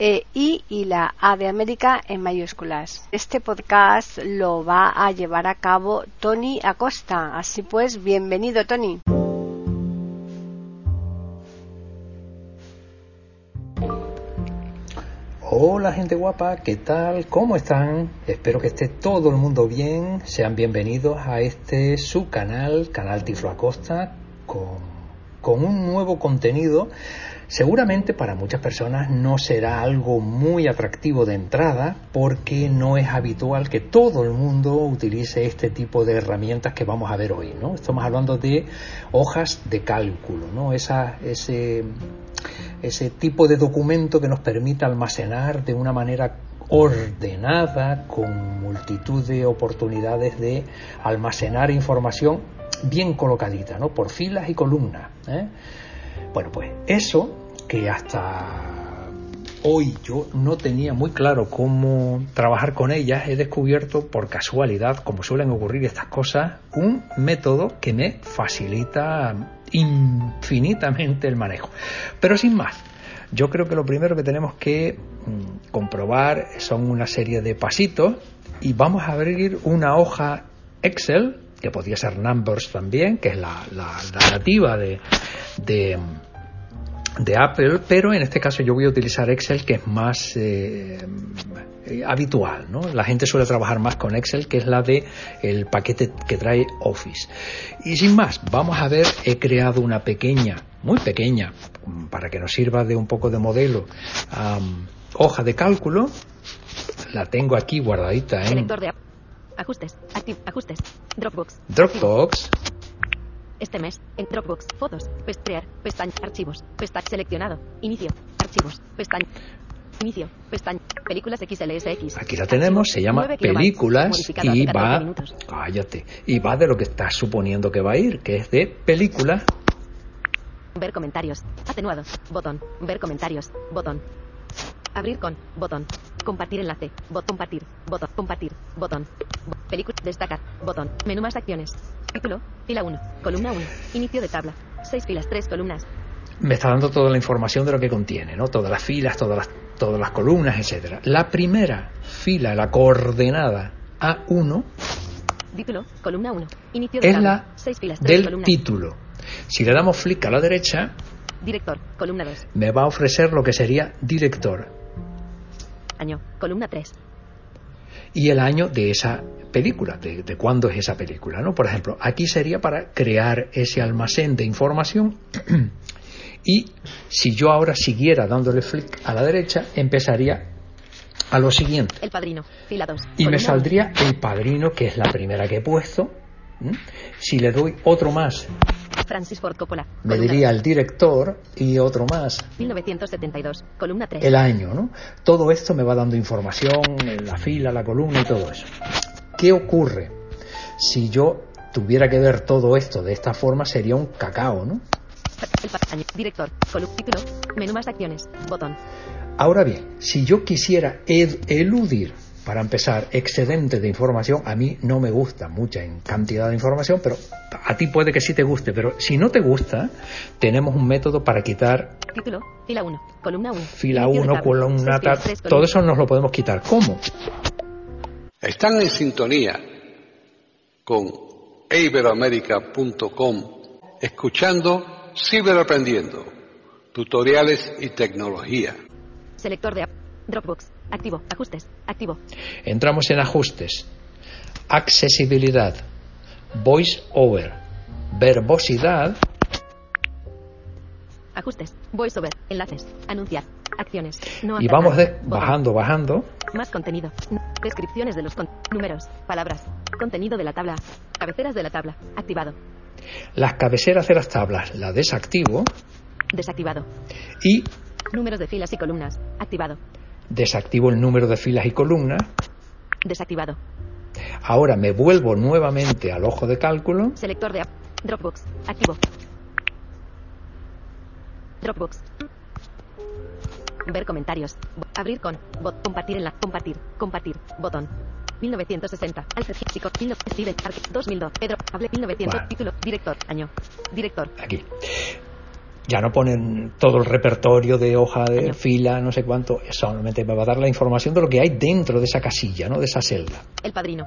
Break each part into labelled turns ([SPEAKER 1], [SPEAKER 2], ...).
[SPEAKER 1] e I y la A de América en mayúsculas. Este podcast lo va a llevar a cabo Tony Acosta. Así pues, bienvenido Tony.
[SPEAKER 2] Hola gente guapa, ¿qué tal? ¿Cómo están? Espero que esté todo el mundo bien. Sean bienvenidos a este su canal, Canal Tiflo Acosta, con, con un nuevo contenido Seguramente para muchas personas no será algo muy atractivo de entrada porque no es habitual que todo el mundo utilice este tipo de herramientas que vamos a ver hoy. ¿no? Estamos hablando de hojas de cálculo, ¿no? Esa, ese, ese tipo de documento que nos permite almacenar de una manera ordenada, con multitud de oportunidades de almacenar información bien colocadita, ¿no? por filas y columnas. ¿eh? Bueno, pues eso que hasta hoy yo no tenía muy claro cómo trabajar con ellas, he descubierto por casualidad, como suelen ocurrir estas cosas, un método que me facilita infinitamente el manejo. Pero sin más, yo creo que lo primero que tenemos que mm, comprobar son una serie de pasitos y vamos a abrir una hoja Excel, que podría ser Numbers también, que es la, nativa de de Apple, pero en este caso yo voy a utilizar Excel que es más eh, habitual, ¿no? La gente suele trabajar más con Excel que es la de el paquete que trae Office. Y sin más, vamos a ver, he creado una pequeña, muy pequeña, para que nos sirva de un poco de modelo, hoja de cálculo. La tengo aquí guardadita en
[SPEAKER 3] de ajustes, ajustes, Dropbox.
[SPEAKER 2] Dropbox.
[SPEAKER 3] Este mes, en Dropbox, fotos, pestaña, pestaña, archivos, pestaña, seleccionado, inicio, archivos, pestaña, inicio, pestaña, películas XLSX.
[SPEAKER 2] Aquí la tenemos, se llama películas y va, cállate, y va de lo que estás suponiendo que va a ir, que es de película.
[SPEAKER 3] Ver comentarios, atenuado, botón, ver comentarios, botón, abrir con, botón, compartir enlace, bot, compartir, botón, compartir, botón, película, destacar, botón, menú más acciones, Título, fila 1, columna 1, inicio de tabla, 6 filas, 3 columnas.
[SPEAKER 2] Me está dando toda la información de lo que contiene, ¿no? Todas las filas, todas las, todas las columnas, etcétera. La primera fila, la coordenada A1,
[SPEAKER 3] título, columna 1, inicio de
[SPEAKER 2] es
[SPEAKER 3] tabla,
[SPEAKER 2] la 6 filas, 3 del columnas. título. Si le damos flick a la derecha,
[SPEAKER 3] director, columna 2,
[SPEAKER 2] me va a ofrecer lo que sería director.
[SPEAKER 3] Año, columna 3.
[SPEAKER 2] Y el año de esa película, de, cuándo es esa película. ¿no? Por ejemplo, aquí sería para crear ese almacén de información y si yo ahora siguiera dándole flick a la derecha, empezaría a lo siguiente.
[SPEAKER 3] El padrino, fila 2.
[SPEAKER 2] Y me saldría el padrino, que es la primera que he puesto. Si le doy otro más,
[SPEAKER 3] Francis Ford Coppola.
[SPEAKER 2] Me diría el director y otro más.
[SPEAKER 3] 1972, columna 3.
[SPEAKER 2] El año, ¿no? Todo esto me va dando información, la fila, la columna y todo eso. ¿Qué ocurre? Si yo tuviera que ver todo esto de esta forma, sería un cacao, ¿no?
[SPEAKER 3] El director, título, menú más acciones, botón.
[SPEAKER 2] Ahora bien, si yo quisiera eludir, para empezar, excedente de información, a mí no me gusta mucha en cantidad de información, pero a ti puede que sí te guste, pero si no te gusta, tenemos un método para quitar...
[SPEAKER 3] Título, fila 1, columna 1.
[SPEAKER 2] Fila 1, columna todo eso nos lo podemos quitar. ¿Cómo?
[SPEAKER 4] Están en sintonía con iberoamerica.com escuchando Ciberaprendiendo, tutoriales y tecnología.
[SPEAKER 3] Selector de Dropbox, activo, ajustes, activo.
[SPEAKER 2] Entramos en ajustes, accesibilidad, voice over, verbosidad.
[SPEAKER 3] Ajustes, voice over, enlaces, anunciar, Acciones. No
[SPEAKER 2] Y vamos de- bajando, bajando.
[SPEAKER 3] Más contenido. Descripciones de los con- números, palabras. Contenido de la tabla. Cabeceras de la tabla. Activado.
[SPEAKER 2] Las cabeceras de las tablas las desactivo
[SPEAKER 3] Desactivado.
[SPEAKER 2] y
[SPEAKER 3] Números de filas y columnas. Activado.
[SPEAKER 2] Desactivo el número de filas y columnas.
[SPEAKER 3] Desactivado.
[SPEAKER 2] Ahora me vuelvo nuevamente al ojo de cálculo.
[SPEAKER 3] Selector de app. Dropbox. Activo. Dropbox. Ver comentarios. Abrir con. Bot. Compartir en la. Compartir. Compartir. Botón. 1960. Alfred Hitchcock. 19- Steven Ark. 2002. Pedro. Hable. 1900.
[SPEAKER 2] Bueno.
[SPEAKER 3] Título. Director. Año. Director.
[SPEAKER 2] Aquí. Ya no ponen todo el repertorio de hoja de fila, no sé cuánto. Solamente me va a dar la información de lo que hay dentro de esa casilla, ¿no? De esa celda.
[SPEAKER 3] El padrino.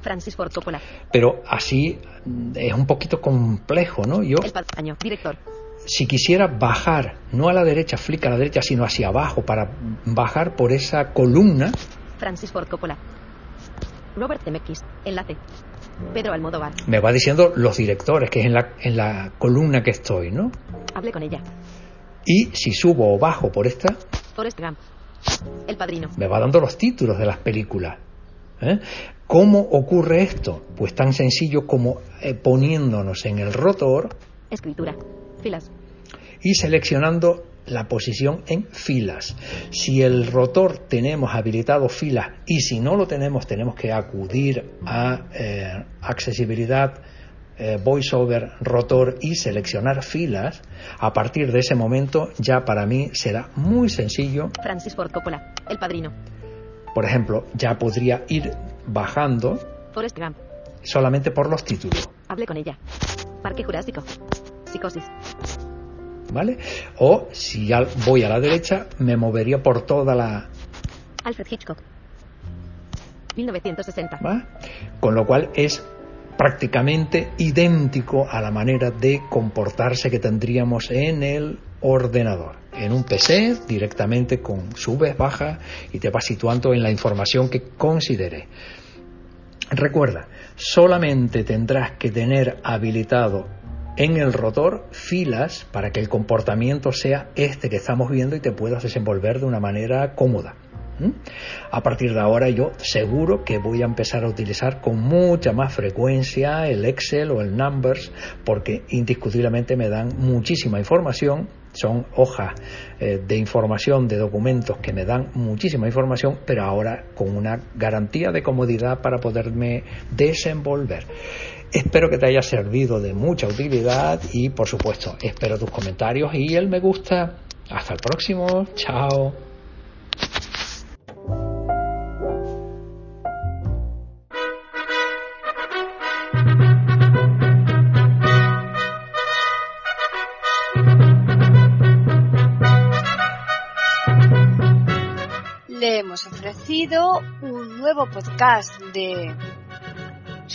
[SPEAKER 3] Francis Ford Coppola.
[SPEAKER 2] Pero así mm, es un poquito complejo, ¿no? Yo,
[SPEAKER 3] El Año. Director.
[SPEAKER 2] si quisiera bajar, no a la derecha, flick a la derecha, sino hacia abajo, para bajar por esa columna,
[SPEAKER 3] Francis Ford Coppola. Robert Zemeckis. Enlace. Pedro Almodóvar.
[SPEAKER 2] me va diciendo los directores, que es en la, en la columna que estoy, ¿no?
[SPEAKER 3] Hable con ella.
[SPEAKER 2] Y si subo o bajo por esta,
[SPEAKER 3] Forrest Gump. El padrino.
[SPEAKER 2] me va dando los títulos de las películas. ¿eh? ¿Cómo ocurre esto? Pues tan sencillo como eh, poniéndonos en el rotor
[SPEAKER 3] Escritura. Filas.
[SPEAKER 2] y seleccionando la posición en filas. Si el rotor tenemos habilitado filas y si no lo tenemos tenemos que acudir a eh, accesibilidad, eh, voiceover, rotor y seleccionar filas, a partir de ese momento ya para mí será muy sencillo.
[SPEAKER 3] Francis Ford Coppola. El padrino.
[SPEAKER 2] Por ejemplo, ya podría ir bajando
[SPEAKER 3] Forrest Gump.
[SPEAKER 2] solamente por los títulos.
[SPEAKER 3] Hable con ella. Parque Jurásico. Psicosis.
[SPEAKER 2] ¿Vale? O si ya voy a la derecha, me movería por toda la,
[SPEAKER 3] Alfred Hitchcock. 1960.
[SPEAKER 2] ¿va? Con lo cual es prácticamente idéntico a la manera de comportarse que tendríamos en el ordenador. En un PC directamente con subes, bajas y te vas situando en la información que considere. Recuerda, solamente tendrás que tener habilitado en el rotor filas para que el comportamiento sea este que estamos viendo y te puedas desenvolver de una manera cómoda. A partir de ahora yo seguro que voy a empezar a utilizar con mucha más frecuencia el Excel o el Numbers porque indiscutiblemente me dan muchísima información, son hojas eh, de información, de documentos que me dan muchísima información, pero ahora con una garantía de comodidad para poderme desenvolver. Espero que te haya servido de mucha utilidad y por supuesto espero tus comentarios y el me gusta. Hasta el próximo, chao.
[SPEAKER 1] Le hemos ofrecido un nuevo podcast de